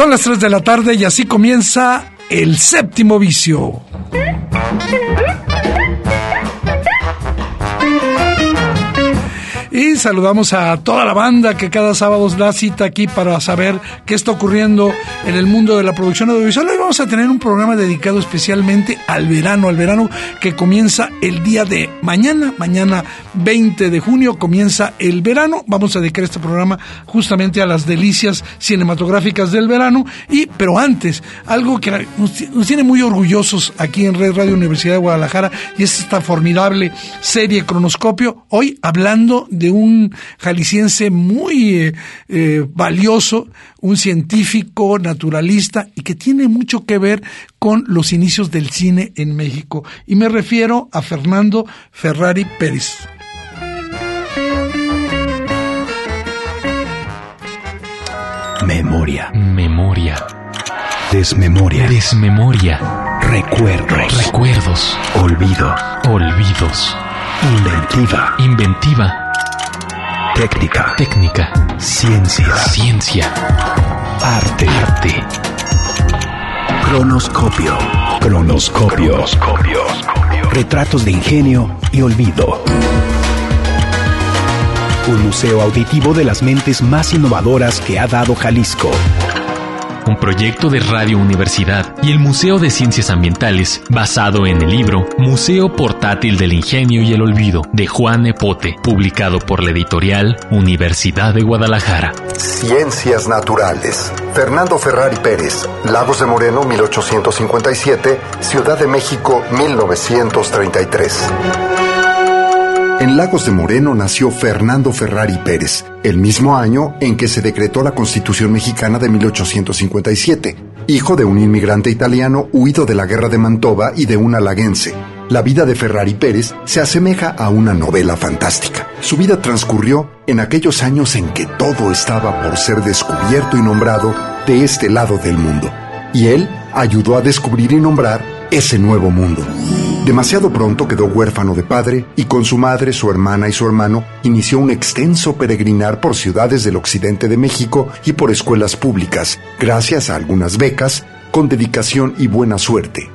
Son las 3 de la tarde y así comienza el séptimo vicio. Saludamos a toda la banda que cada sábado da cita aquí para saber qué está ocurriendo en el mundo de la producción audiovisual. Hoy vamos a tener un programa dedicado especialmente al verano, al verano que comienza el día de mañana, mañana 20 de junio comienza el verano. Vamos a dedicar este programa justamente a las delicias cinematográficas del verano. Y, pero antes, algo que nos tiene muy orgullosos aquí en Red Radio Universidad de Guadalajara y es esta formidable serie Cronoscopio. Hoy hablando de un jalisciense muy eh, eh, valioso, un científico, naturalista y que tiene mucho que ver con los inicios del cine en México. Y me refiero a Fernando Ferrari Pérez. Memoria. Memoria. Desmemoria. Desmemoria. Recuerdos. Recuerdos. Olvido. Olvidos. Inventiva. Inventiva. Técnica. Técnica. Ciencia. Ciencia. Arte. Arte. Cronoscopio. Cronoscopio. Retratos de ingenio y olvido. Un museo auditivo de las mentes más innovadoras que ha dado Jalisco. Un proyecto de Radio Universidad y el Museo de Ciencias Ambientales, basado en el libro Museo Portátil del Ingenio y el Olvido, de Juan Epote, publicado por la editorial Universidad de Guadalajara. Ciencias Naturales. Fernando Ferrari Pérez, Lagos de Moreno, 1857, Ciudad de México, 1933. En Lagos de Moreno nació Fernando Ferrari Pérez, el mismo año en que se decretó la Constitución mexicana de 1857, hijo de un inmigrante italiano huido de la guerra de Mantova y de un alaguense. La vida de Ferrari Pérez se asemeja a una novela fantástica. Su vida transcurrió en aquellos años en que todo estaba por ser descubierto y nombrado de este lado del mundo. Y él ayudó a descubrir y nombrar ese nuevo mundo. Demasiado pronto quedó huérfano de padre y con su madre, su hermana y su hermano inició un extenso peregrinar por ciudades del occidente de México y por escuelas públicas, gracias a algunas becas, con dedicación y buena suerte.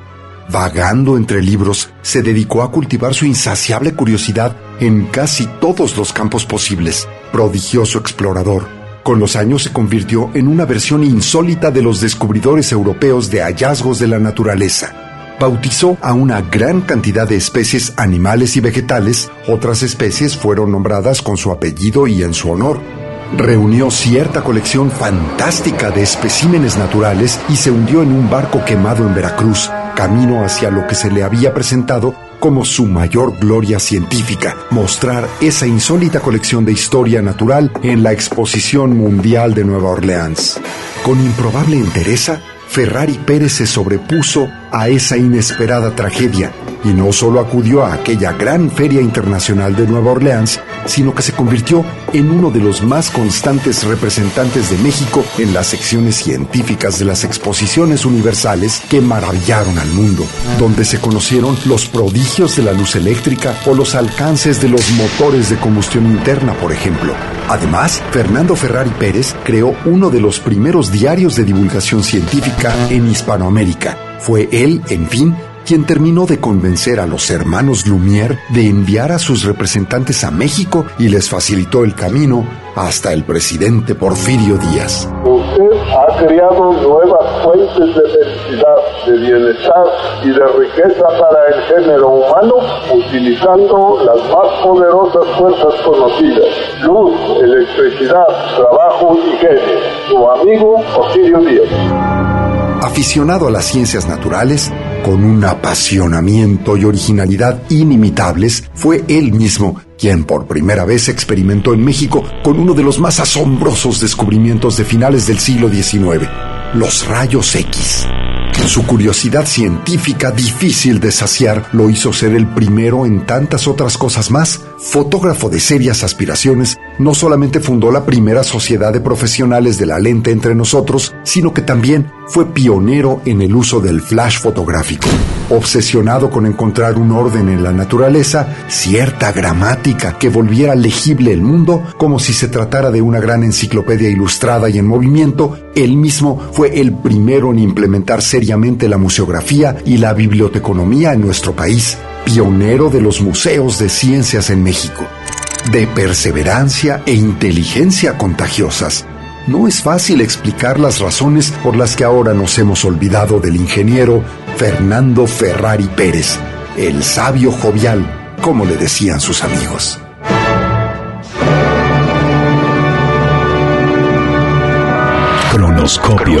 Vagando entre libros, se dedicó a cultivar su insaciable curiosidad en casi todos los campos posibles. Prodigioso explorador, con los años se convirtió en una versión insólita de los descubridores europeos de hallazgos de la naturaleza bautizó a una gran cantidad de especies animales y vegetales, otras especies fueron nombradas con su apellido y en su honor. Reunió cierta colección fantástica de especímenes naturales y se hundió en un barco quemado en Veracruz, camino hacia lo que se le había presentado como su mayor gloria científica, mostrar esa insólita colección de historia natural en la Exposición Mundial de Nueva Orleans. Con improbable entereza, Ferrari Pérez se sobrepuso a esa inesperada tragedia y no solo acudió a aquella gran feria internacional de Nueva Orleans, sino que se convirtió en uno de los más constantes representantes de México en las secciones científicas de las exposiciones universales que maravillaron al mundo, donde se conocieron los prodigios de la luz eléctrica o los alcances de los motores de combustión interna, por ejemplo. Además, Fernando Ferrari Pérez creó uno de los primeros diarios de divulgación científica en Hispanoamérica. Fue él, en fin, quien terminó de convencer a los hermanos Lumière de enviar a sus representantes a México y les facilitó el camino hasta el presidente Porfirio Díaz. Usted ha creado nuevas fuentes de felicidad, de bienestar y de riqueza para el género humano utilizando las más poderosas fuerzas conocidas, luz, electricidad, trabajo y genio. Su amigo Porfirio Díaz. Aficionado a las ciencias naturales, con un apasionamiento y originalidad inimitables, fue él mismo quien por primera vez experimentó en México con uno de los más asombrosos descubrimientos de finales del siglo XIX, los rayos X. Su curiosidad científica difícil de saciar lo hizo ser el primero en tantas otras cosas más. Fotógrafo de serias aspiraciones, no solamente fundó la primera sociedad de profesionales de la lente entre nosotros, sino que también fue pionero en el uso del flash fotográfico. Obsesionado con encontrar un orden en la naturaleza, cierta gramática que volviera legible el mundo, como si se tratara de una gran enciclopedia ilustrada y en movimiento, él mismo fue el primero en implementar seriamente la museografía y la biblioteconomía en nuestro país, pionero de los museos de ciencias en México. De perseverancia e inteligencia contagiosas, no es fácil explicar las razones por las que ahora nos hemos olvidado del ingeniero Fernando Ferrari Pérez, el sabio jovial, como le decían sus amigos. Cronoscopio.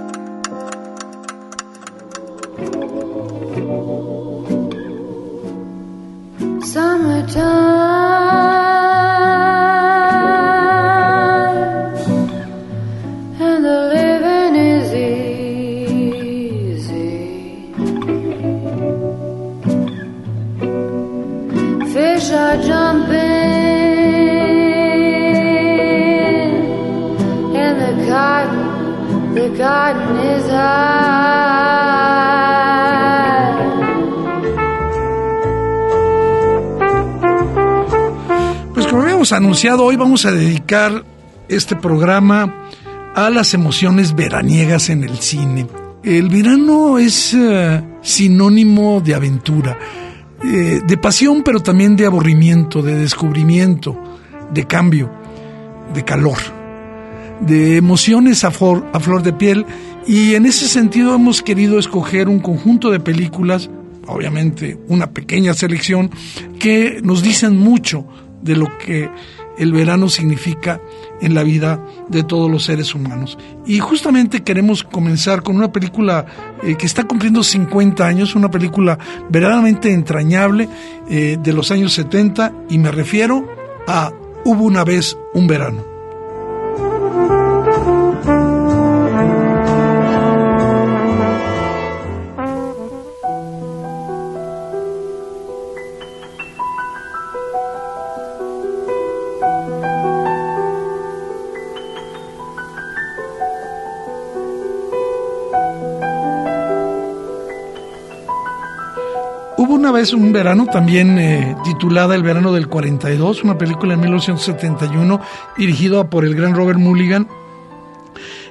Vamos a dedicar este programa a las emociones veraniegas en el cine. El verano es eh, sinónimo de aventura, eh, de pasión, pero también de aburrimiento, de descubrimiento, de cambio, de calor, de emociones a flor de piel. Y en ese sentido hemos querido escoger un conjunto de películas, obviamente una pequeña selección, que nos dicen mucho de lo que el verano significa en la vida de todos los seres humanos. Y justamente queremos comenzar con una película eh, que está cumpliendo 50 años, una película verdaderamente entrañable eh, de los años 70 y me refiero a Hubo una vez un verano. Vez un verano, también eh, titulada El verano del 42, una película en 1971 dirigida por el gran Robert Mulligan.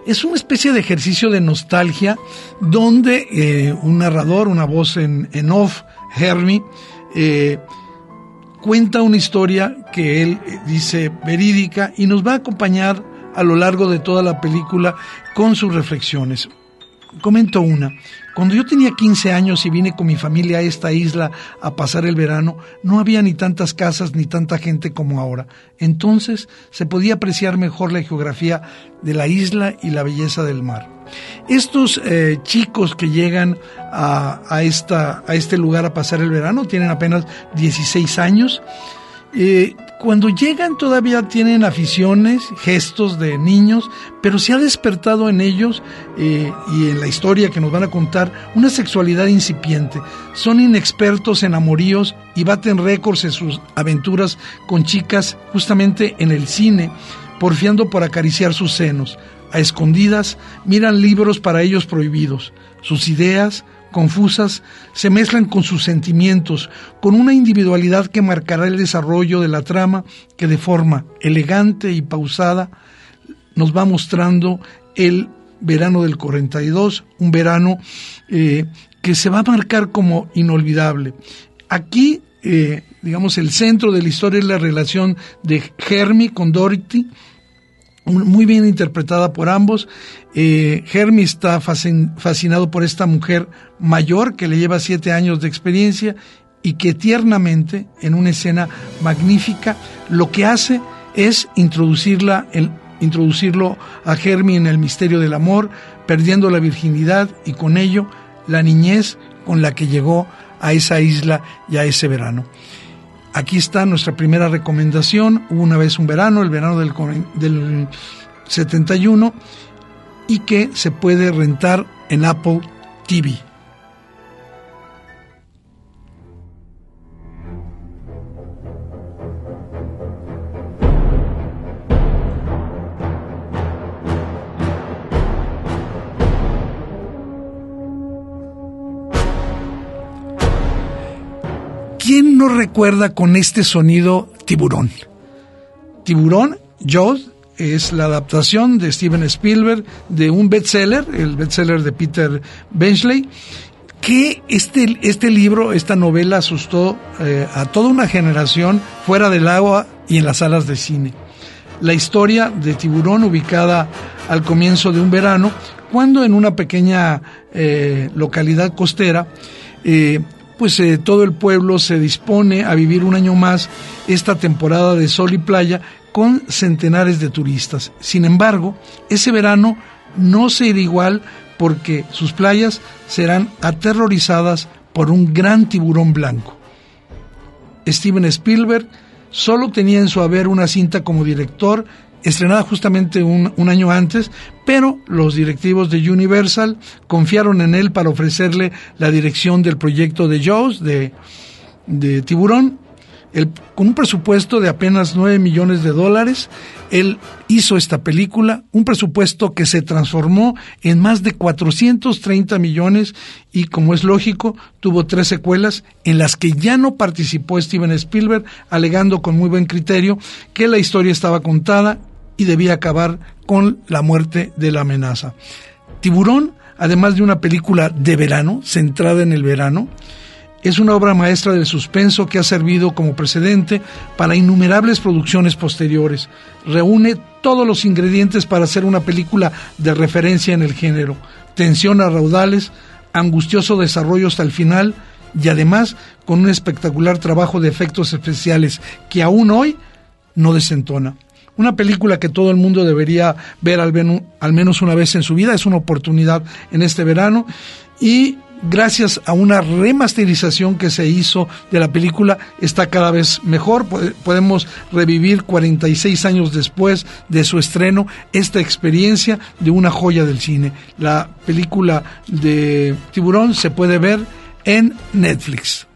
Es una especie de ejercicio de nostalgia donde eh, un narrador, una voz en, off, Hermie, eh, cuenta una historia que él dice verídica y nos va a acompañar a lo largo de toda la película con sus reflexiones. Comento una. Cuando yo tenía 15 años y vine con mi familia a esta isla a pasar el verano, no había ni tantas casas ni tanta gente como ahora. Entonces se podía apreciar mejor la geografía de la isla y la belleza del mar. Estos eh, chicos que llegan a, esta, a este lugar a pasar el verano tienen apenas 16 años Eh, cuando llegan todavía tienen aficiones, gestos de niños, pero se ha despertado en ellos eh, y en la historia que nos van a contar una sexualidad incipiente. Son inexpertos en amoríos y baten récords en sus aventuras con chicas justamente en el cine, porfiando por acariciar sus senos. A escondidas miran libros para ellos prohibidos. Sus ideas, confusas, se mezclan con sus sentimientos, con una individualidad que marcará el desarrollo de la trama que de forma elegante y pausada nos va mostrando el verano del 42, un verano eh, que se va a marcar como inolvidable. Aquí, eh, digamos, el centro de la historia es la relación de Hermie con Dorothy, muy bien interpretada por ambos. Eh, está fascinado por esta mujer mayor que le lleva siete años de experiencia y que tiernamente, en una escena magnífica, lo que hace es introducirla, introducirlo a Hermie en el misterio del amor, perdiendo la virginidad y con ello la niñez con la que llegó a esa isla y a ese verano. Aquí está nuestra primera recomendación. Hubo una vez un verano, el verano del, del 71, y que se puede rentar en Apple TV. ¿Quién no recuerda con este sonido tiburón? Tiburón, Jaws, es la adaptación de Steven Spielberg de un bestseller, el bestseller de Peter Benchley, que este, este libro, esta novela asustó eh, a toda una generación fuera del agua y en las salas de cine. La historia de Tiburón ubicada al comienzo de un verano, cuando en una pequeña eh, localidad costera, eh, pues eh, todo el pueblo se dispone a vivir un año más esta temporada de sol y playa con centenares de turistas. Sin embargo, ese verano no se irá igual porque sus playas serán aterrorizadas por un gran tiburón blanco. Steven Spielberg solo tenía en su haber una cinta como director estrenada justamente un, año antes, pero los directivos de Universal confiaron en él para ofrecerle la dirección del proyecto de Jaws, de, de Tiburón. con un presupuesto de apenas 9 millones de dólares, él hizo esta película, un presupuesto que se transformó en más de 430 millones y, como es lógico, tuvo tres secuelas en las que ya no participó Steven Spielberg, alegando con muy buen criterio que la historia estaba contada y debía acabar con la muerte de la amenaza. Tiburón, además de una película de verano, centrada en el verano, es una obra maestra del suspenso que ha servido como precedente para innumerables producciones posteriores. Reúne todos los ingredientes para hacer una película de referencia en el género. Tensión a raudales, angustioso desarrollo hasta el final y además con un espectacular trabajo de efectos especiales que aún hoy no desentona. Una película que todo el mundo debería ver al, menos una vez en su vida, es una oportunidad en este verano y gracias a una remasterización que se hizo de la película, está cada vez mejor. Podemos revivir 46 años después de su estreno esta experiencia de una joya del cine. La película de Tiburón se puede ver en Netflix.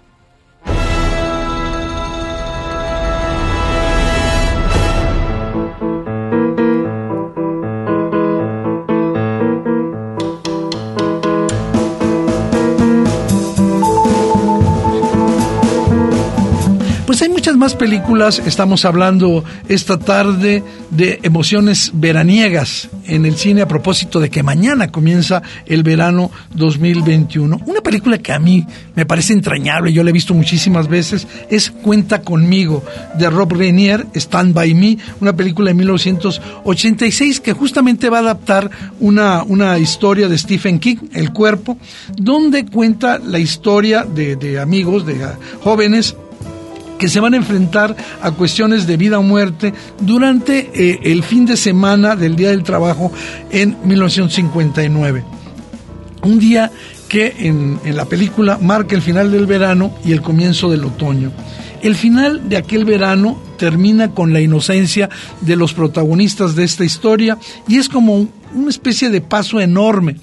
Muchas más películas. Estamos hablando esta tarde de emociones veraniegas en el cine a propósito de que mañana comienza el verano 2021. Una película que a mí me parece entrañable, yo la he visto muchísimas veces, es Cuenta conmigo de Rob Reinier, Stand by Me, una película de 1986 que justamente va a adaptar una, una historia de Stephen King, El cuerpo, donde cuenta la historia de, de amigos, de jóvenes que se van a enfrentar a cuestiones de vida o muerte durante eh, el fin de semana del Día del Trabajo en 1959. Un día que en, en la película marca el final del verano y el comienzo del otoño. El final de aquel verano termina con la inocencia de los protagonistas de esta historia y es como una especie de paso enorme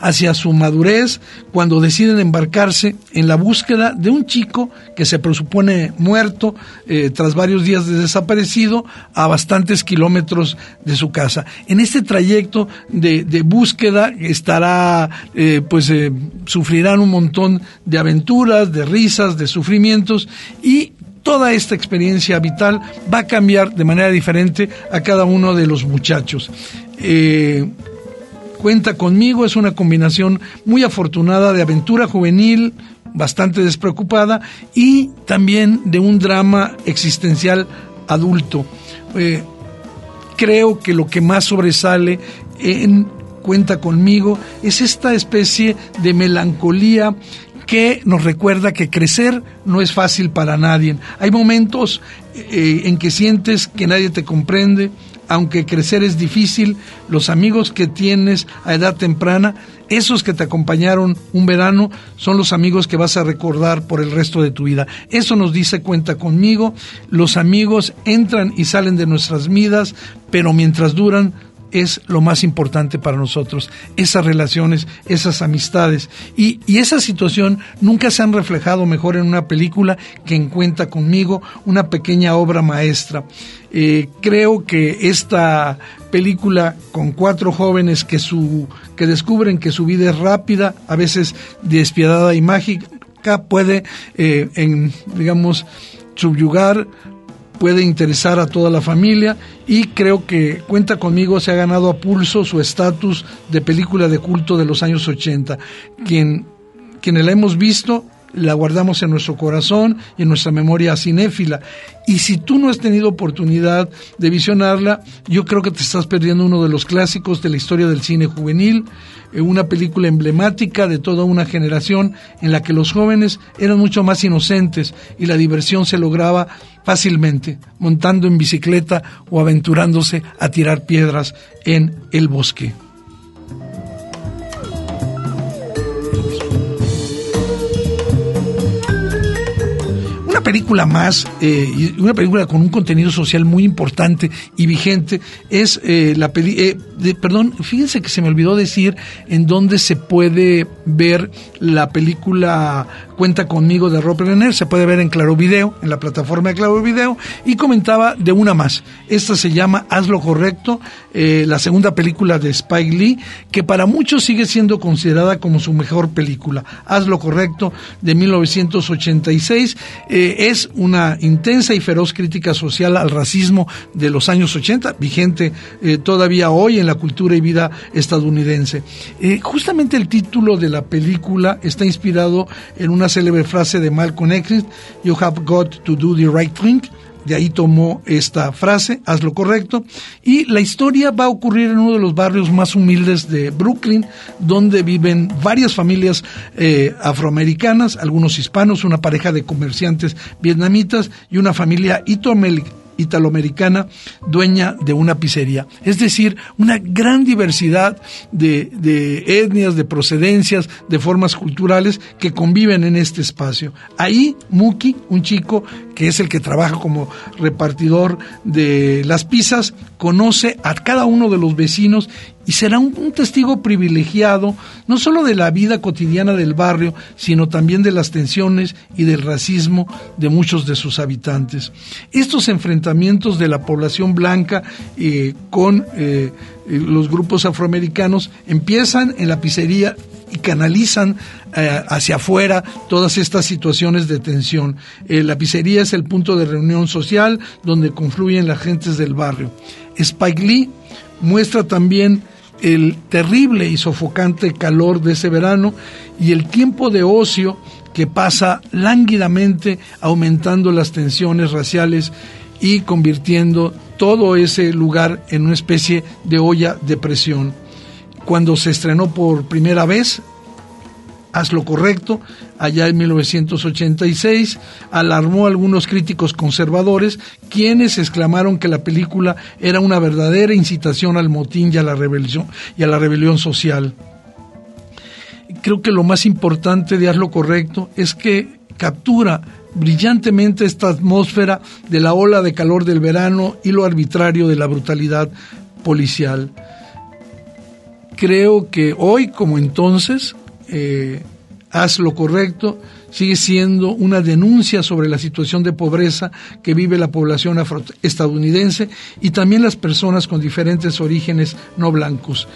hacia su madurez cuando deciden embarcarse en la búsqueda de un chico que se presupone muerto eh, tras varios días de desaparecido a bastantes kilómetros de su casa. En este trayecto de, búsqueda estará, eh, pues eh, sufrirán un montón de aventuras, de risas, de sufrimientos y toda esta experiencia vital va a cambiar de manera diferente a cada uno de los muchachos. Cuenta conmigo es una combinación muy afortunada de aventura juvenil, bastante despreocupada, y también de un drama existencial adulto. Eh, creo que lo que más sobresale en Cuenta conmigo es esta especie de melancolía que nos recuerda que crecer no es fácil para nadie. Hay momentos eh, en que sientes que nadie te comprende, aunque crecer es difícil, los amigos que tienes a edad temprana, esos que te acompañaron un verano, son los amigos que vas a recordar por el resto de tu vida. Eso nos dice cuenta conmigo, los amigos entran y salen de nuestras vidas, pero mientras duran, es lo más importante para nosotros, esas relaciones, esas amistades. Y, esa situación nunca se han reflejado mejor en una película que en Cuenta conmigo, una pequeña obra maestra. Eh, creo que esta película con cuatro jóvenes que, su, que descubren que su vida es rápida, a veces despiadada y mágica, puede, eh, digamos, subyugar puede interesar a toda la familia y creo que Cuenta conmigo se ha ganado a pulso su estatus de película de culto de los años 80. Quien, quienes la hemos visto la guardamos en nuestro corazón y en nuestra memoria cinéfila. Y si tú no has tenido oportunidad de visionarla, yo creo que te estás perdiendo uno de los clásicos de la historia del cine juvenil, eh, una película emblemática de toda una generación en la que los jóvenes eran mucho más inocentes y la diversión se lograba fácilmente, montando en bicicleta o aventurándose a tirar piedras en el bosque. Película más, eh, una película con un contenido social muy importante y vigente, es eh, la peli, eh, perdón, fíjense que se me olvidó decir en dónde se puede ver la película Cuenta conmigo de Robert Renner, se puede ver en Claro Video, en la plataforma de Claro Video, y comentaba de una más. Esta se llama Haz lo correcto, la segunda película de Spike Lee, que para muchos sigue siendo considerada como su mejor película. Haz lo correcto de 1986 es una intensa y feroz crítica social al racismo de los años 80, vigente eh, todavía hoy en la cultura y vida estadounidense. Eh, justamente el título de la película está inspirado en una célebre frase de Malcolm X, You have got to do the right thing, de ahí tomó esta frase, haz lo correcto, y la historia va a ocurrir en uno de los barrios más humildes de Brooklyn, donde viven varias familias eh, afroamericanas, algunos hispanos, una pareja de comerciantes vietnamitas y una familia italoamericana dueña de una pizzería. Es decir, una gran diversidad de, de, etnias, de procedencias, de formas culturales que conviven en este espacio. Ahí Muki, un chico que es el que trabaja como repartidor de las pizzas, conoce a cada uno de los vecinos y será un, testigo privilegiado no solo de la vida cotidiana del barrio, sino también de las tensiones y del racismo de muchos de sus habitantes. Estos enfrentamientos de la población blanca eh, con eh, los grupos afroamericanos empiezan en la pizzería y canalizan eh, hacia afuera todas estas situaciones de tensión. la pizzería es el punto de reunión social donde confluyen las gentes del barrio. Spike Lee muestra también el terrible y sofocante calor de ese verano y el tiempo de ocio que pasa lánguidamente aumentando las tensiones raciales y convirtiendo todo ese lugar en una especie de olla de presión. Cuando se estrenó por primera vez, Haz lo correcto, allá en 1986, alarmó a algunos críticos conservadores, quienes exclamaron que la película era una verdadera incitación al motín y a la rebelión, y a la rebelión social. Creo que lo más importante de Haz lo correcto es que captura brillantemente esta atmósfera de la ola de calor del verano y lo arbitrario de la brutalidad policial. Creo que hoy, como entonces, eh, haz lo correcto, sigue siendo una denuncia sobre la situación de pobreza que vive la población estadounidense y también las personas con diferentes orígenes no blancos.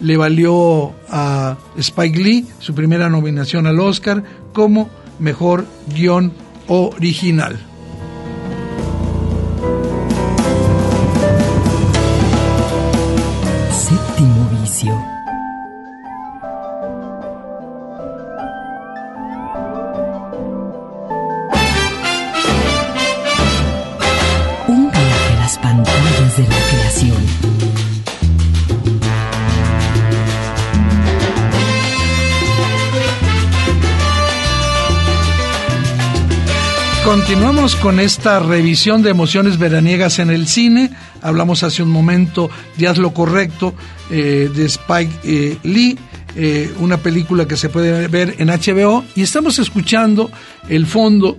Le valió a Spike Lee su primera nominación al Oscar como mejor guion original. Séptimo vicio. De la creación. Continuamos con esta revisión de emociones veraniegas en el cine. Hablamos hace un momento de Haz lo Correcto eh, de Spike eh, Lee, eh, una película que se puede ver en HBO. Y estamos escuchando el fondo,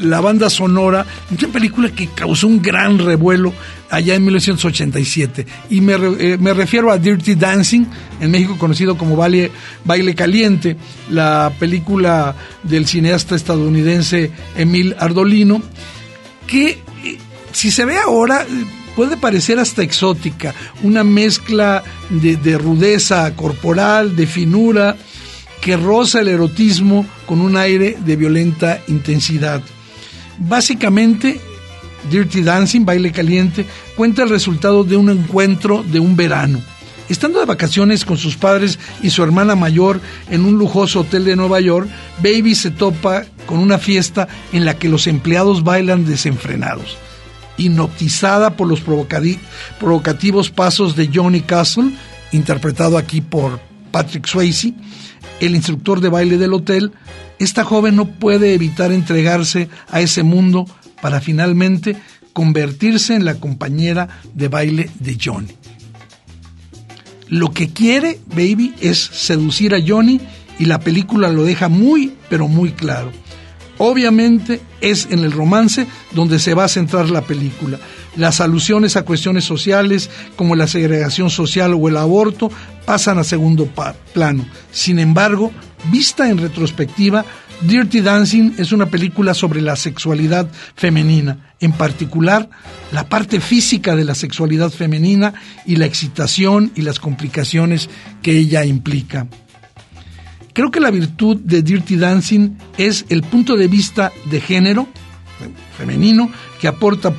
la banda sonora, una película que causó un gran revuelo allá en 1987. Y me, eh, me, refiero a Dirty Dancing, en México conocido como Baile, Baile Caliente, la película del cineasta estadounidense Emil Ardolino, que eh, si se ve ahora puede parecer hasta exótica, una mezcla de, de rudeza corporal, de finura, que roza el erotismo con un aire de violenta intensidad. Básicamente Dirty Dancing, Baile Caliente, cuenta el resultado de un encuentro de un verano. Estando de vacaciones con sus padres y su hermana mayor en un lujoso hotel de Nueva York, Baby se topa con una fiesta en la que los empleados bailan desenfrenados. Hipnotizada por los provocativos pasos de Johnny Castle, interpretado aquí por Patrick Swayze, el instructor de baile del hotel, esta joven no puede evitar entregarse a ese mundo para finalmente convertirse en la compañera de baile de Johnny. Lo que quiere Baby es seducir a Johnny y la película lo deja muy, pero muy claro. Obviamente es en el romance donde se va a centrar la película. Las alusiones a cuestiones sociales como la segregación social o el aborto pasan a segundo plano. Sin embargo, vista en retrospectiva, Dirty Dancing es una película sobre la sexualidad femenina, en particular la parte física de la sexualidad femenina y la excitación y las complicaciones que ella implica. Creo que la virtud de Dirty Dancing es el punto de vista de género femenino que aporta,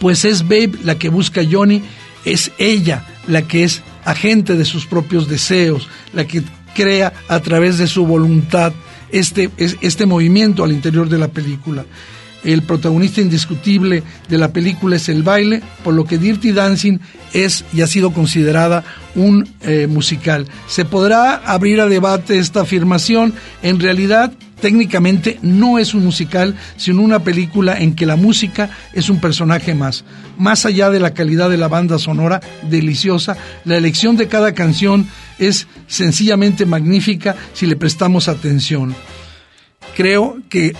pues es Babe la que busca a Johnny, es ella la que es agente de sus propios deseos, la que crea a través de su voluntad este, este movimiento al interior de la película. El protagonista indiscutible de la película es el baile, por lo que Dirty Dancing es y ha sido considerada un eh, musical. Se podrá abrir a debate esta afirmación. En realidad, técnicamente no es un musical, sino una película en que la música es un personaje más. Más allá de la calidad de la banda sonora, deliciosa, la elección de cada canción es sencillamente magnífica si le prestamos atención. Creo que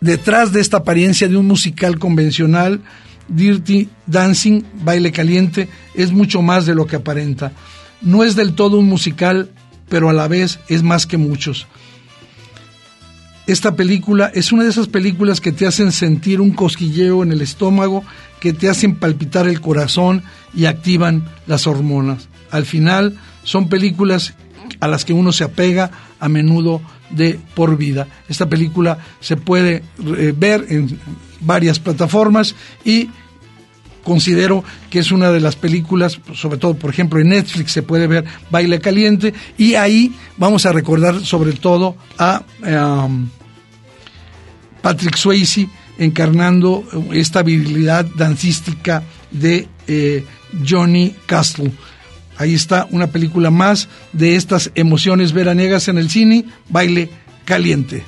detrás de esta apariencia de un musical convencional, Dirty Dancing, baile caliente, es mucho más de lo que aparenta. No es del todo un musical, pero a la vez es más que muchos. Esta película es una de esas películas que te hacen sentir un cosquilleo en el estómago, que te hacen palpitar el corazón y activan las hormonas. Al final, son películas a las que uno se apega a menudo de por vida. Esta película se puede eh, ver en varias plataformas y considero que es una de las películas, sobre todo por ejemplo en Netflix se puede ver Baile Caliente y ahí vamos a recordar sobre todo a um, Patrick Swayze encarnando esta habilidad dancística de eh, Johnny Castle. Ahí está una película más de estas emociones veraniegas en el cine, baile caliente.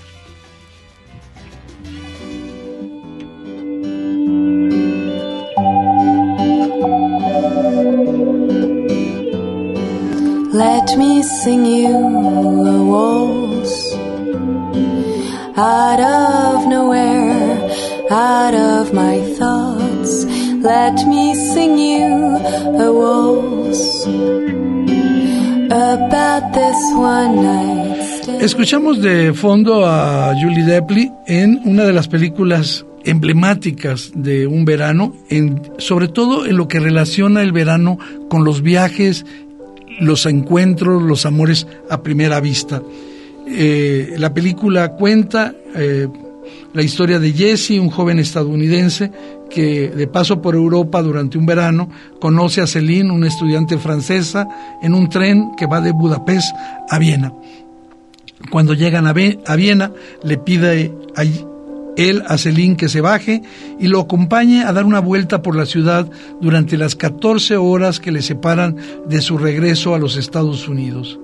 Let me sing you a waltz. out of nowhere, out of my thoughts. Let me sing you a waltz about this one night. Escuchamos de fondo a Julie Depli en una de las películas emblemáticas de un verano, en, sobre todo en lo que relaciona el verano con los viajes, los encuentros, los amores a primera vista. Eh, la película cuenta eh, la historia de Jesse, un joven estadounidense que de paso por Europa durante un verano conoce a Celine, una estudiante francesa, en un tren que va de Budapest a Viena. Cuando llegan a, Viena, le pide a él a Celine que se baje y lo acompañe a dar una vuelta por la ciudad durante las 14 horas que le separan de su regreso a los Estados Unidos.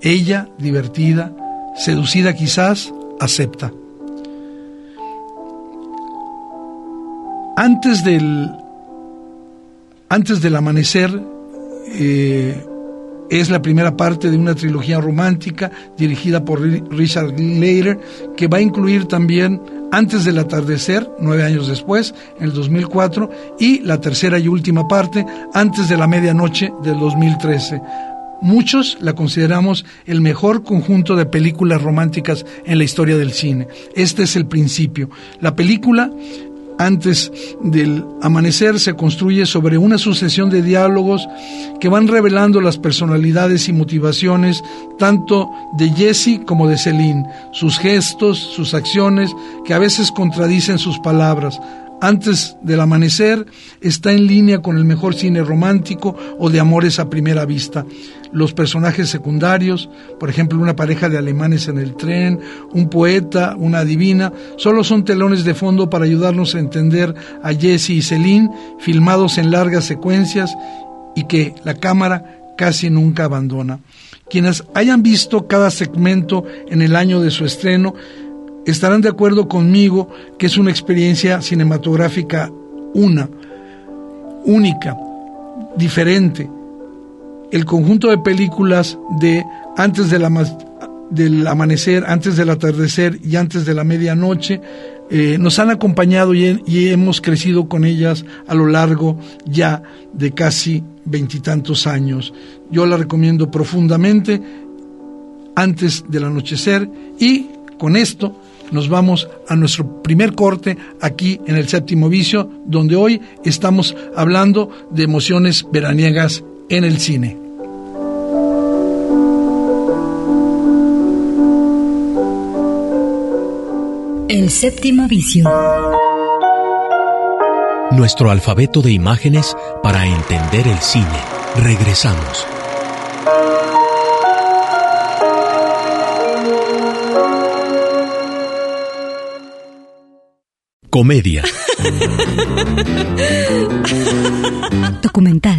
Ella, divertida, seducida quizás, acepta. Antes del, antes del amanecer, eh, es la primera parte de una trilogía romántica dirigida por Richard Leiter, que va a incluir también Antes del atardecer, nueve años después, en el 2004, y la tercera y última parte, Antes de la medianoche del 2013. Muchos la consideramos el mejor conjunto de películas románticas en la historia del cine. Este es el principio. La película antes del amanecer se construye sobre una sucesión de diálogos que van revelando las personalidades y motivaciones tanto de Jesse como de Celine, sus gestos, sus acciones, que a veces contradicen sus palabras, antes del amanecer está en línea con el mejor cine romántico o de amores a primera vista. Los personajes secundarios, por ejemplo, una pareja de alemanes en el tren, un poeta, una divina, solo son telones de fondo para ayudarnos a entender a Jesse y Celine, filmados en largas secuencias y que la cámara casi nunca abandona. Quienes hayan visto cada segmento en el año de su estreno estarán de acuerdo conmigo que es una experiencia cinematográfica una, única, diferente. El conjunto de películas de antes del amanecer, antes del atardecer y antes de la medianoche eh, nos han acompañado y, y, hemos crecido con ellas a lo largo ya de casi veintitantos años. Yo la recomiendo profundamente antes del anochecer y con esto nos vamos a nuestro primer corte aquí en el séptimo vicio, donde hoy estamos hablando de emociones veraniegas en el cine. El séptimo vicio. Nuestro alfabeto de imágenes para entender el cine. Regresamos. Comedia. Documental.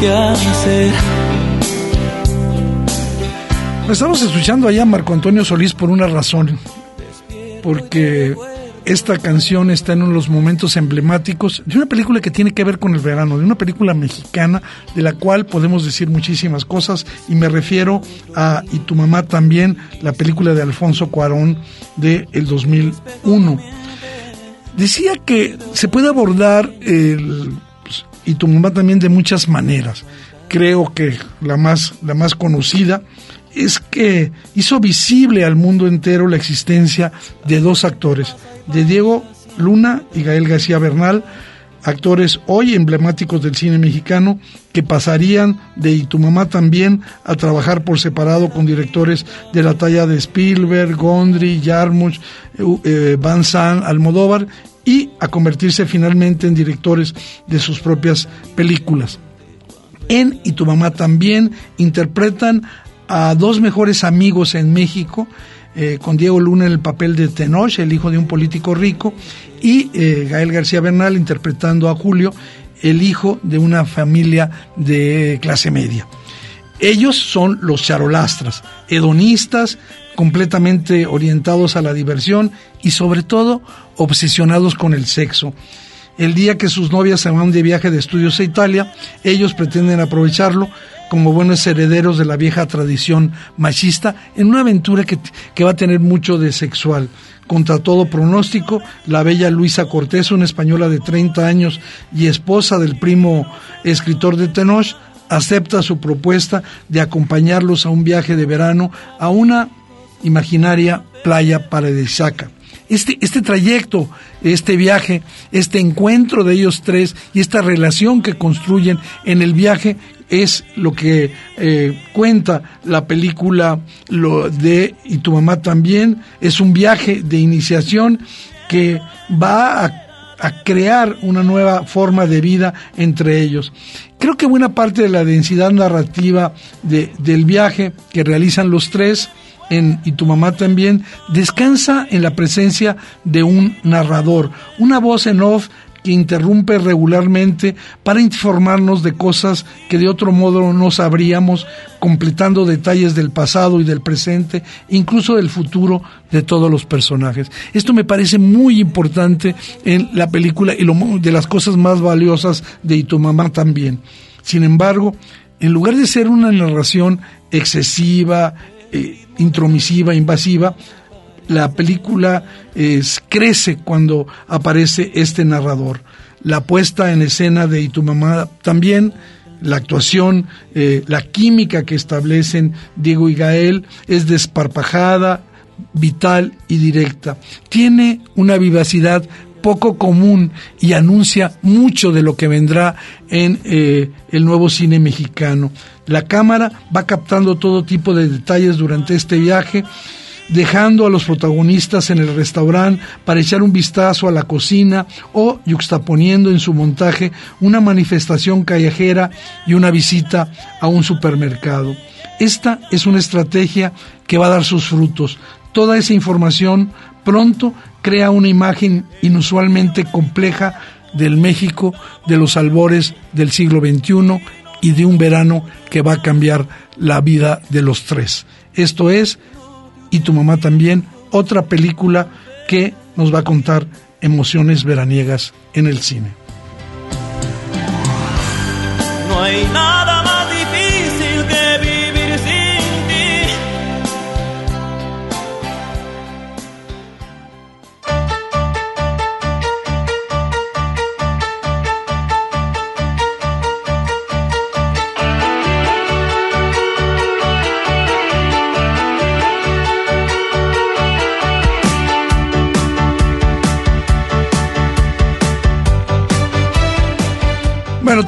Qué hacer. Estamos escuchando allá a Marco Antonio Solís por una razón, porque esta canción está en uno de los momentos emblemáticos de una película que tiene que ver con el verano, de una película mexicana de la cual podemos decir muchísimas cosas y me refiero a Y tu mamá también, la película de Alfonso Cuarón de el 2001. Decía que se puede abordar el y tu mamá también de muchas maneras. Creo que la más, la más conocida es que hizo visible al mundo entero la existencia de dos actores, de Diego Luna y Gael García Bernal, actores hoy emblemáticos del cine mexicano que pasarían de Y tu mamá también a trabajar por separado con directores de la talla de Spielberg, Gondry, Jarmusch, eh, Van Sant, Almodóvar y a convertirse finalmente en directores de sus propias películas. En Y tu mamá también interpretan a dos mejores amigos en México, eh, con Diego Luna en el papel de Tenoch, el hijo de un político rico, y eh, Gael García Bernal interpretando a Julio, el hijo de una familia de clase media. Ellos son los charolastras, hedonistas, completamente orientados a la diversión y sobre todo obsesionados con el sexo. El día que sus novias se van de viaje de estudios a Italia, ellos pretenden aprovecharlo como buenos herederos de la vieja tradición machista en una aventura que, que, va a tener mucho de sexual. Contra todo pronóstico, la bella Luisa Cortés, una española de 30 años y esposa del primo escritor de Tenoch, acepta su propuesta de acompañarlos a un viaje de verano a una imaginaria playa paradisíaca. Este, este trayecto, este viaje, este encuentro de ellos tres y esta relación que construyen en el viaje es lo que eh, cuenta la película lo de Y tu mamá también. Es un viaje de iniciación que va a, crear una nueva forma de vida entre ellos. Creo que buena parte de la densidad narrativa de, del viaje que realizan los tres en Y tu mamá también descansa en la presencia de un narrador, una voz en off que interrumpe regularmente para informarnos de cosas que de otro modo no sabríamos, completando detalles del pasado y del presente, incluso del futuro de todos los personajes. Esto me parece muy importante en la película y lo, de las cosas más valiosas de Y tu mamá también. Sin embargo, en lugar de ser una narración excesiva, eh, intromisiva, invasiva, la película crece cuando aparece este narrador. La puesta en escena de Y tu mamá también, la actuación, eh, la química que establecen Diego y Gael es desparpajada, vital y directa. Tiene una vivacidad poco común y anuncia mucho de lo que vendrá en eh, el nuevo cine mexicano. La cámara va captando todo tipo de detalles durante este viaje dejando a los protagonistas en el restaurante para echar un vistazo a la cocina o yuxtaponiendo en su montaje una manifestación callejera y una visita a un supermercado. Esta es una estrategia que va a dar sus frutos. Toda esa información pronto crea una imagen inusualmente compleja del México de los albores del siglo XXI y de un verano que va a cambiar la vida de los tres. Esto es y tu mamá también, otra película que nos va a contar emociones veraniegas en el cine. No hay nada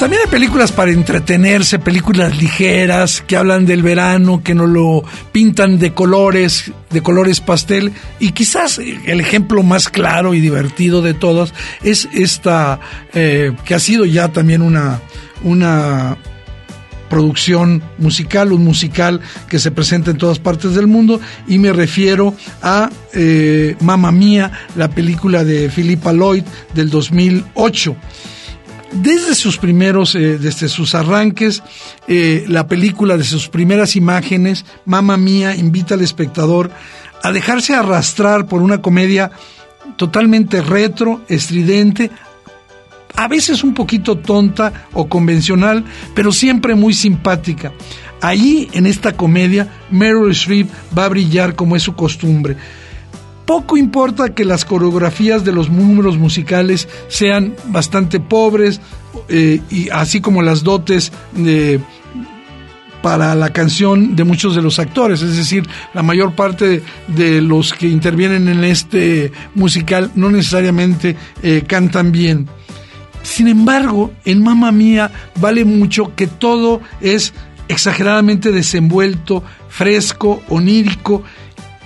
también hay películas para entretenerse, películas ligeras que hablan del verano, que nos lo pintan de colores, de colores pastel. Y quizás el ejemplo más claro y divertido de todas es esta, eh, que ha sido ya también una, una producción musical, un musical que se presenta en todas partes del mundo y me refiero a eh, Mamma Mía, la película de Philippa Lloyd del 2008. Desde sus primeros, eh, desde sus arranques, eh, la película, de sus primeras imágenes, Mamma Mía invita al espectador a dejarse arrastrar por una comedia totalmente retro, estridente, a veces un poquito tonta o convencional, pero siempre muy simpática. Allí, en esta comedia, Meryl Streep va a brillar como es su costumbre poco importa que las coreografías de los números musicales sean bastante pobres, eh, y así como las dotes para la canción de muchos de los actores, es decir, la mayor parte de los que intervienen en este musical no necesariamente eh, cantan bien. Sin embargo, en Mamma Mía vale mucho que todo es exageradamente desenvuelto, fresco, onírico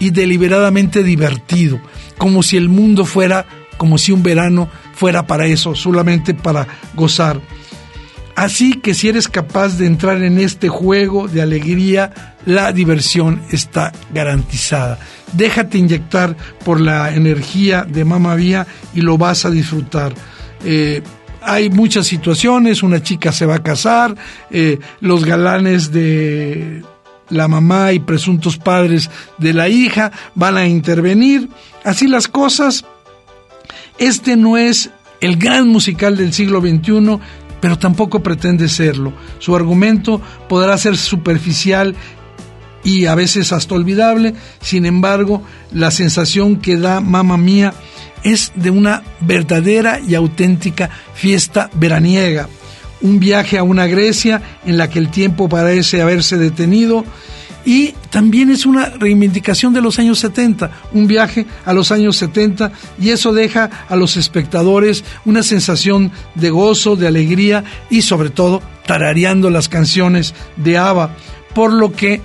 y deliberadamente divertido, como si el mundo fuera, como si un verano fuera para eso, solamente para gozar. Así que si eres capaz de entrar en este juego de alegría, la diversión está garantizada. Déjate inyectar por la energía de Mamma Mía y lo vas a disfrutar. Eh, hay muchas situaciones, una chica se va a casar, eh, los galanes de la mamá y presuntos padres de la hija van a intervenir, así las cosas. Este no es el gran musical del siglo XXI, pero tampoco pretende serlo. Su argumento podrá ser superficial y a veces hasta olvidable, sin embargo, la sensación que da Mamma Mía es de una verdadera y auténtica fiesta veraniega, un viaje a una Grecia en la que el tiempo parece haberse detenido y también es una reivindicación de los años 70, un viaje a los años 70 y eso deja a los espectadores una sensación de gozo, de alegría y sobre todo tarareando las canciones de ABBA, por lo que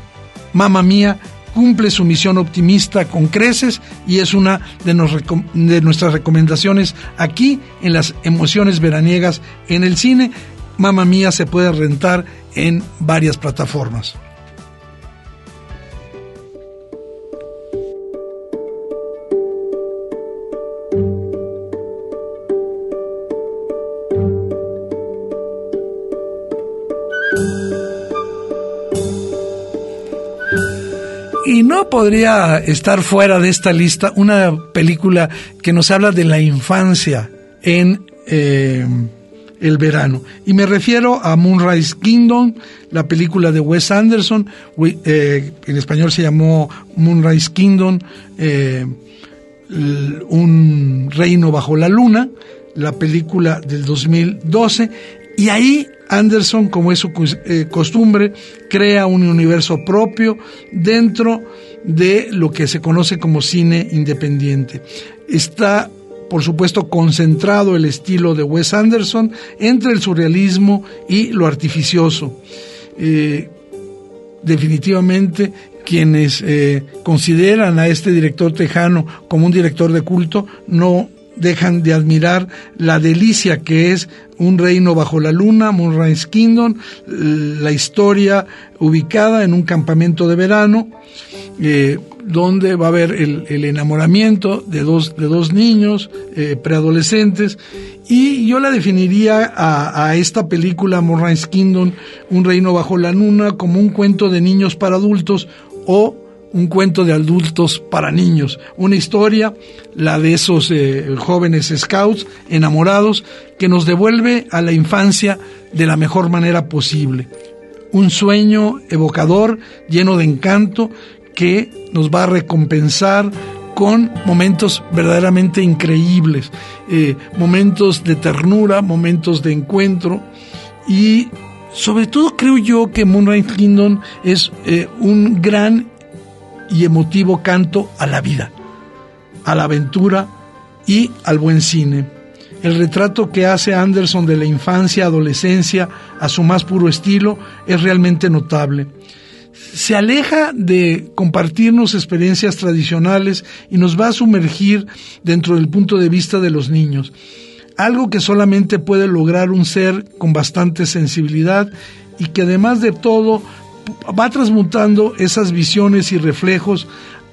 Mamma Mía cumple su misión optimista con creces y es una de, de, nuestras recomendaciones aquí en las emociones veraniegas en el cine. Mamma Mía se puede rentar en varias plataformas. Y no podría estar fuera de esta lista una película que nos habla de la infancia en eh, el verano. Y me refiero a Moonrise Kingdom, la película de Wes Anderson, eh, en español se llamó Moonrise Kingdom, eh, un reino bajo la luna, la película del 2012, y ahí Anderson, como es su eh, costumbre, crea un universo propio dentro de lo que se conoce como cine independiente. Está, por supuesto, concentrado el estilo de Wes Anderson entre el surrealismo y lo artificioso. Eh, definitivamente quienes eh, consideran a este director tejano como un director de culto no dejan de admirar la delicia que es un reino bajo la luna, Moonrise Kingdom, la historia ubicada en un campamento de verano, eh, donde va a haber el, enamoramiento de dos, de dos niños eh, preadolescentes, y yo la definiría a, esta película, Moonrise Kingdom, Un reino bajo la luna, como un cuento de niños para adultos o un cuento de adultos para niños, una historia, la de esos eh, jóvenes scouts enamorados, que nos devuelve a la infancia de la mejor manera posible. Un sueño evocador, lleno de encanto, que nos va a recompensar con momentos verdaderamente increíbles, eh, momentos de ternura, momentos de encuentro y sobre todo creo yo que Moonlight Kingdom es eh, un gran y emotivo canto a la vida, a la aventura y al buen cine. El retrato que hace Anderson de la infancia, adolescencia, a su más puro estilo, es realmente notable. Se aleja de compartirnos experiencias tradicionales y nos va a sumergir dentro del punto de vista de los niños, algo que solamente puede lograr un ser con bastante sensibilidad y que además de todo va transmutando esas visiones y reflejos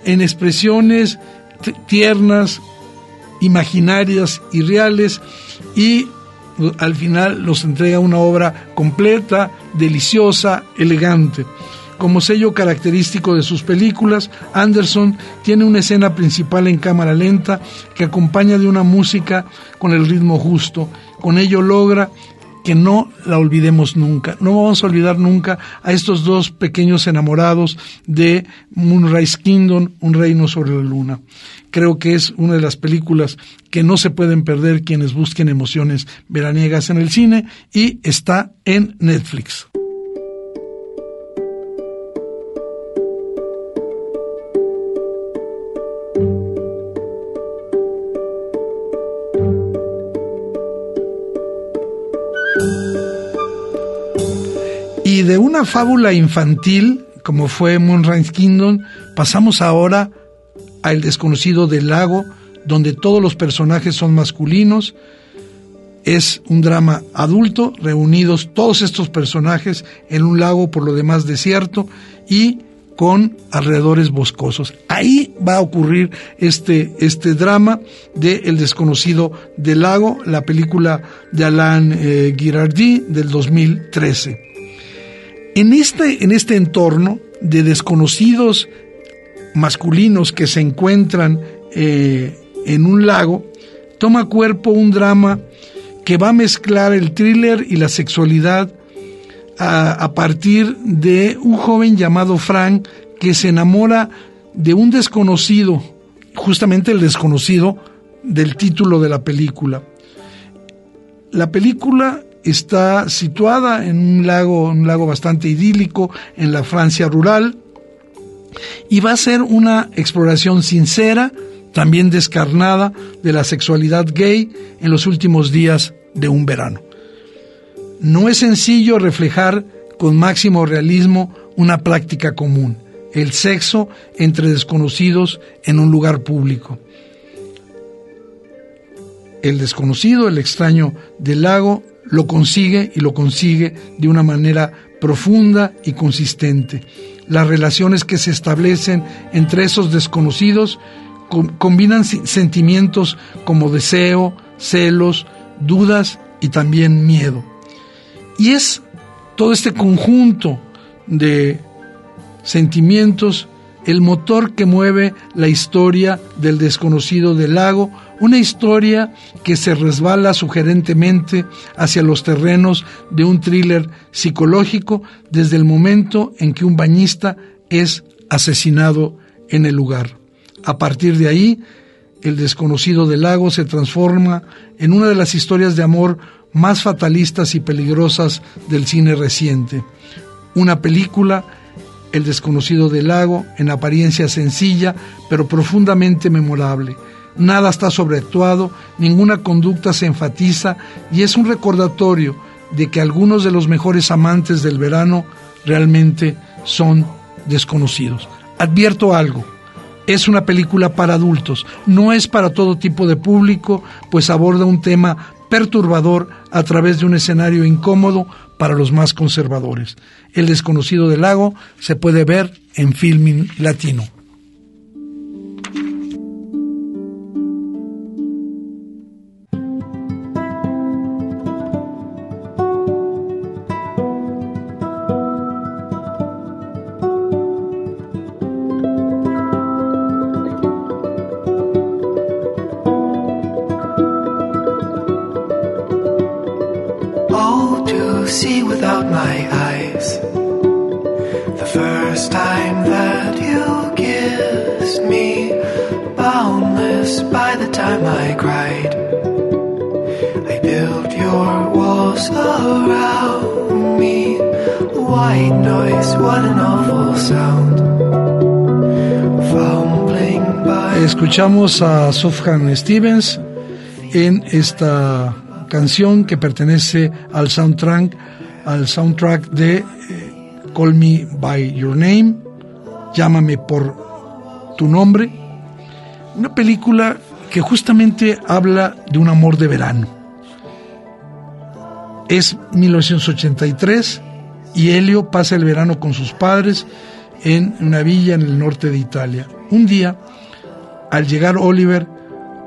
en expresiones tiernas, imaginarias y reales y al final nos entrega una obra completa, deliciosa, elegante. Como sello característico de sus películas, Anderson tiene una escena principal en cámara lenta que acompaña de una música con el ritmo justo. Con ello logra que no la olvidemos nunca. No vamos a olvidar nunca a estos dos pequeños enamorados de Moonrise Kingdom, Un reino sobre la luna. Creo que es una de las películas que no se pueden perder quienes busquen emociones veraniegas en el cine y está en Netflix. Y de una fábula infantil, como fue Moonrise Kingdom, pasamos ahora a El desconocido del lago, donde todos los personajes son masculinos. Es un drama adulto, reunidos todos estos personajes en un lago por lo demás desierto y con alrededores boscosos. Ahí va a ocurrir este, este drama de El desconocido del lago, la película de Alain eh, Girardi del 2013. En este, en este entorno de desconocidos masculinos que se encuentran eh, en un lago, toma cuerpo un drama que va a mezclar el thriller y la sexualidad a, partir de un joven llamado Frank que se enamora de un desconocido, justamente el desconocido del título de la película. La película está situada en un lago, un lago bastante idílico en la Francia rural y va a ser una exploración sincera, también descarnada, de la sexualidad gay en los últimos días de un verano. No es sencillo reflejar con máximo realismo una práctica común, el sexo entre desconocidos en un lugar público. El desconocido, el extraño del lago, lo consigue y lo consigue de una manera profunda y consistente. Las relaciones que se establecen entre esos desconocidos combinan sentimientos como deseo, celos, dudas y también miedo. Y es todo este conjunto de sentimientos el motor que mueve la historia del desconocido del lago, una historia que se resbala sugerentemente hacia los terrenos de un thriller psicológico desde el momento en que un bañista es asesinado en el lugar. A partir de ahí, el desconocido del lago se transforma en una de las historias de amor más fatalistas y peligrosas del cine reciente. Una película, El desconocido del lago, en apariencia sencilla, pero profundamente memorable. Nada está sobreactuado, ninguna conducta se enfatiza y es un recordatorio de que algunos de los mejores amantes del verano realmente son desconocidos. Advierto algo, es una película para adultos, no es para todo tipo de público, pues aborda un tema perturbador a través de un escenario incómodo para los más conservadores. El desconocido del lago se puede ver en Filming Latino. Escuchamos a Sufjan Stevens en esta canción que pertenece al soundtrack, al soundtrack de eh, Call Me By Your Name, Llámame por tu nombre, una película que justamente habla de un amor de verano. Es 1983 y Helio pasa el verano con sus padres en una villa en el norte de Italia. Un día, al llegar Oliver,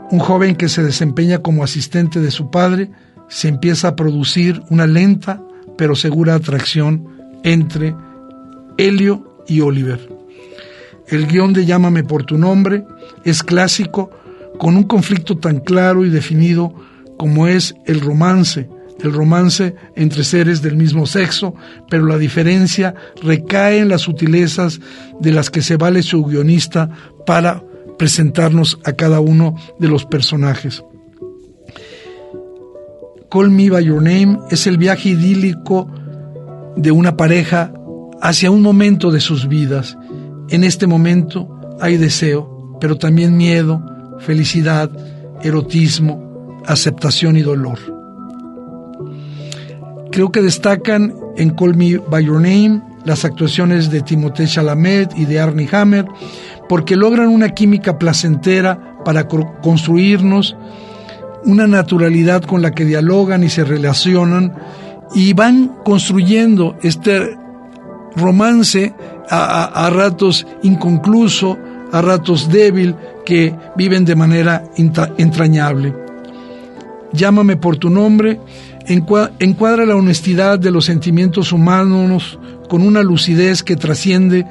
un joven que se desempeña como asistente de su padre, se empieza a producir una lenta pero segura atracción entre Helio y Oliver. El guion de Llámame por tu nombre es clásico, con un conflicto tan claro y definido como es el romance, el romance entre seres del mismo sexo, pero la diferencia recae en las sutilezas de las que se vale su guionista para presentarnos a cada uno de los personajes. Call Me By Your Name es el viaje idílico de una pareja hacia un momento de sus vidas. En este momento hay deseo, pero también miedo, felicidad, erotismo, aceptación y dolor. creo que destacan en Call Me By Your Name las actuaciones de Timothée Chalamet y de Arnie Hammer, porque logran una química placentera para construirnos una naturalidad con la que dialogan y se relacionan y van construyendo este romance a, ratos inconcluso, a ratos débil, que viven de manera entrañable. Llámame por tu nombre, encuadra la honestidad de los sentimientos humanos con una lucidez que trasciende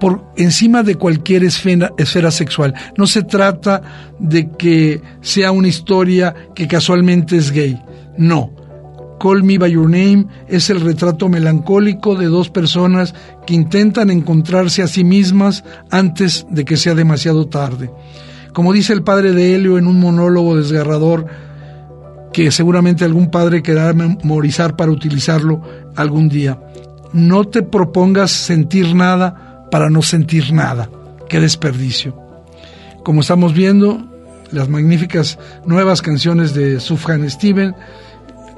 por encima de cualquier esfera, sexual. No se trata de que sea una historia que casualmente es gay. No. Call Me By Your Name es el retrato melancólico de dos personas que intentan encontrarse a sí mismas antes de que sea demasiado tarde. Como dice el padre de Helio en un monólogo desgarrador, que seguramente algún padre querrá memorizar para utilizarlo algún día. No te propongas sentir nada para no sentir nada. Qué desperdicio. Como estamos viendo, las magníficas nuevas canciones de Sufjan Steven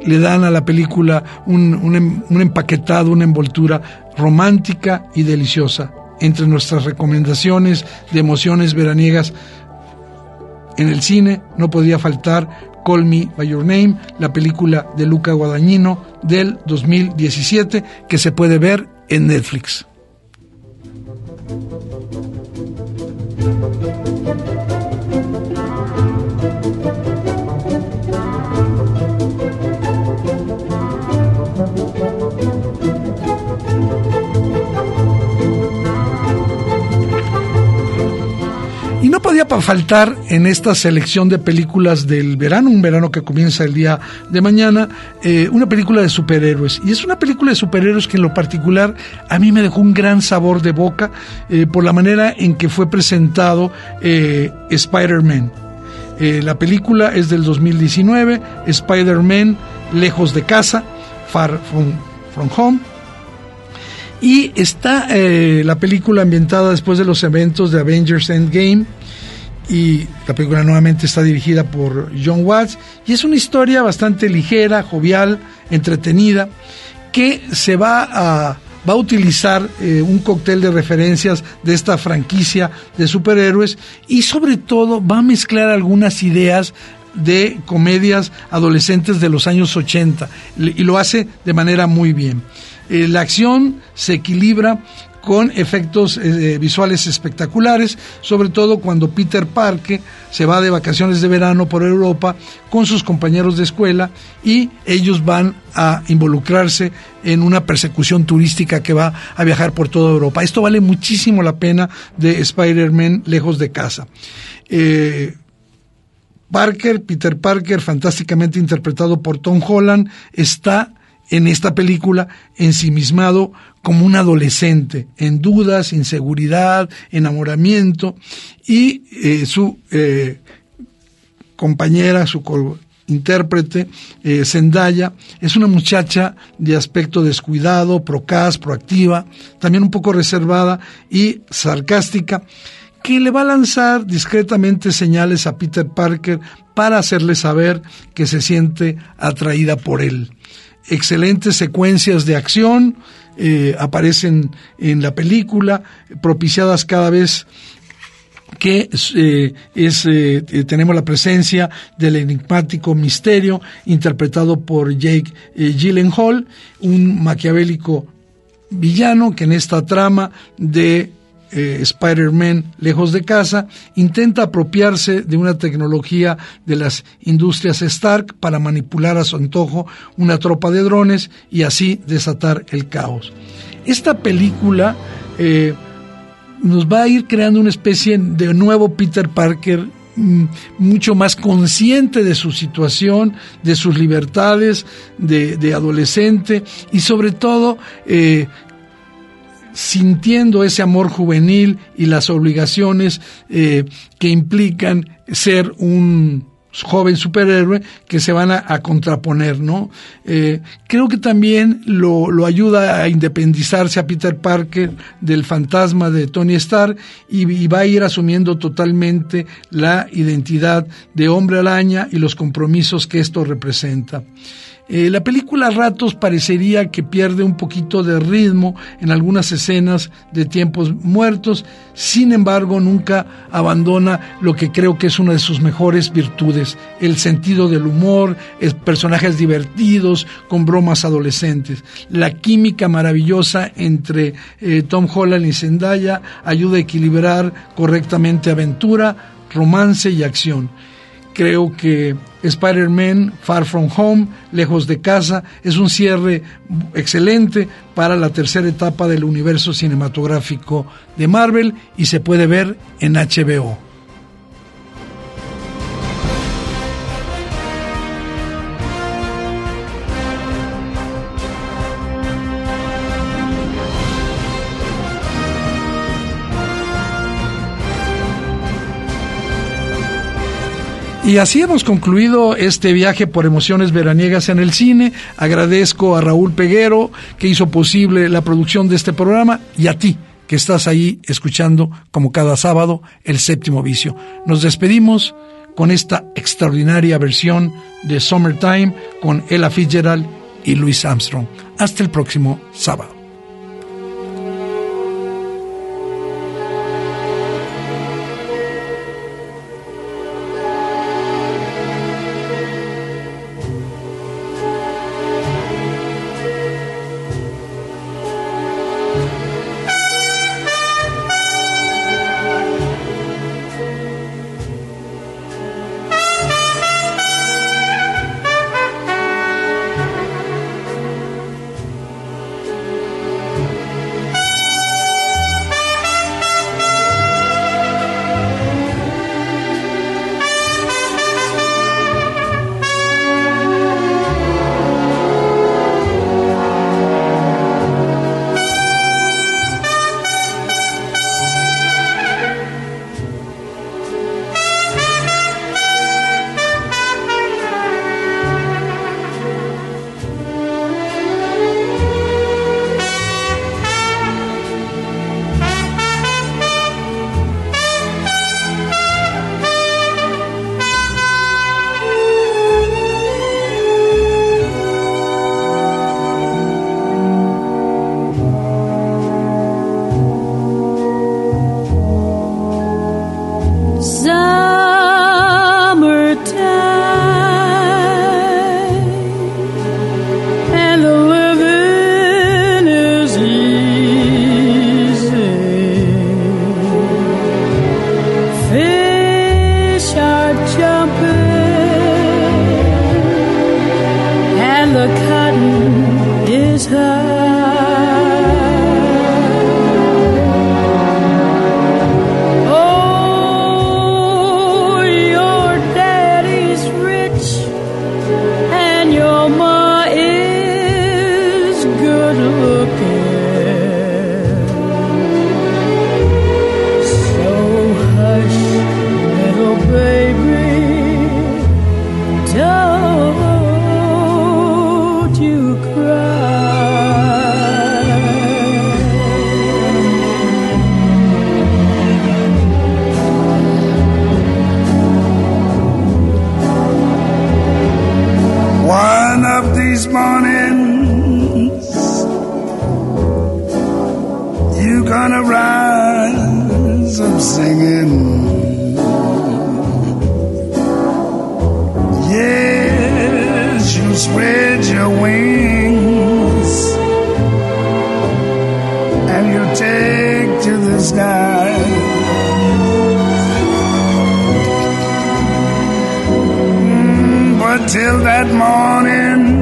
le dan a la película un, un, un empaquetado, una envoltura romántica y deliciosa. Entre nuestras recomendaciones de emociones veraniegas en el cine no podría faltar Call Me By Your Name, la película de Luca Guadagnino del 2017 que se puede ver en Netflix. Podía faltar en esta selección de películas del verano, un verano que comienza el día de mañana, eh, una película de superhéroes. Y es una película de superhéroes que en lo particular a mí me dejó un gran sabor de boca eh, por la manera en que fue presentado eh, Spider-Man. la película es del 2019, Spider-Man Lejos de casa, Far From, from Home. Y está la película ambientada después de los eventos de Avengers Endgame y la película nuevamente está dirigida por John Watts y es una historia bastante ligera, jovial, entretenida, que se va a, va a utilizar eh, un cóctel de referencias de esta franquicia de superhéroes y sobre todo va a mezclar algunas ideas de comedias adolescentes de los años 80 y lo hace de manera muy bien. Eh, la acción se equilibra con efectos eh, visuales espectaculares, sobre todo cuando Peter Parker se va de vacaciones de verano por Europa con sus compañeros de escuela y ellos van a involucrarse en una persecución turística que va a viajar por toda Europa. Esto vale muchísimo la pena de Spider-Man lejos de casa. Eh, Parker, Peter Parker, fantásticamente interpretado por Tom Holland, está en esta película ensimismado como un adolescente, en dudas, inseguridad, enamoramiento, y eh, su eh, compañera, su intérprete, eh, Zendaya, es una muchacha de aspecto descuidado, procaz, proactiva, también un poco reservada y sarcástica, que le va a lanzar discretamente señales a Peter Parker para hacerle saber que se siente atraída por él. Excelentes secuencias de acción eh, aparecen en la película, propiciadas cada vez que eh, es, eh, tenemos la presencia del enigmático misterio interpretado por Jake Gyllenhaal, un maquiavélico villano que en esta trama de eh, Spider-Man lejos de casa, intenta apropiarse de una tecnología de las industrias Stark para manipular a su antojo una tropa de drones y así desatar el caos. Esta película eh, nos va a ir creando una especie de nuevo Peter Parker mm, mucho más consciente de su situación, de sus libertades de, adolescente y sobre todo eh, sintiendo ese amor juvenil y las obligaciones eh, que implican ser un joven superhéroe que se van a, contraponer, ¿no? Eh, creo que también lo, ayuda a independizarse a Peter Parker del fantasma de Tony Stark y, y, va a ir asumiendo totalmente la identidad de hombre araña y los compromisos que esto representa. Eh, la película ratos parecería que pierde un poquito de ritmo en algunas escenas de tiempos muertos, sin embargo nunca abandona lo que creo que es una de sus mejores virtudes, el sentido del humor, personajes divertidos, con bromas adolescentes. La química maravillosa entre eh, Tom Holland y Zendaya ayuda a equilibrar correctamente aventura, romance y acción. Creo que Spider-Man Far From Home, Lejos de Casa, es un cierre excelente para la tercera etapa del universo cinematográfico de Marvel y se puede ver en HBO. Y así hemos concluido este viaje por emociones veraniegas en el cine. Agradezco a Raúl Peguero que hizo posible la producción de este programa y a ti que estás ahí escuchando como cada sábado el séptimo vicio. Nos despedimos con esta extraordinaria versión de Summertime con Ella Fitzgerald y Louis Armstrong. Hasta el próximo sábado. until that morning.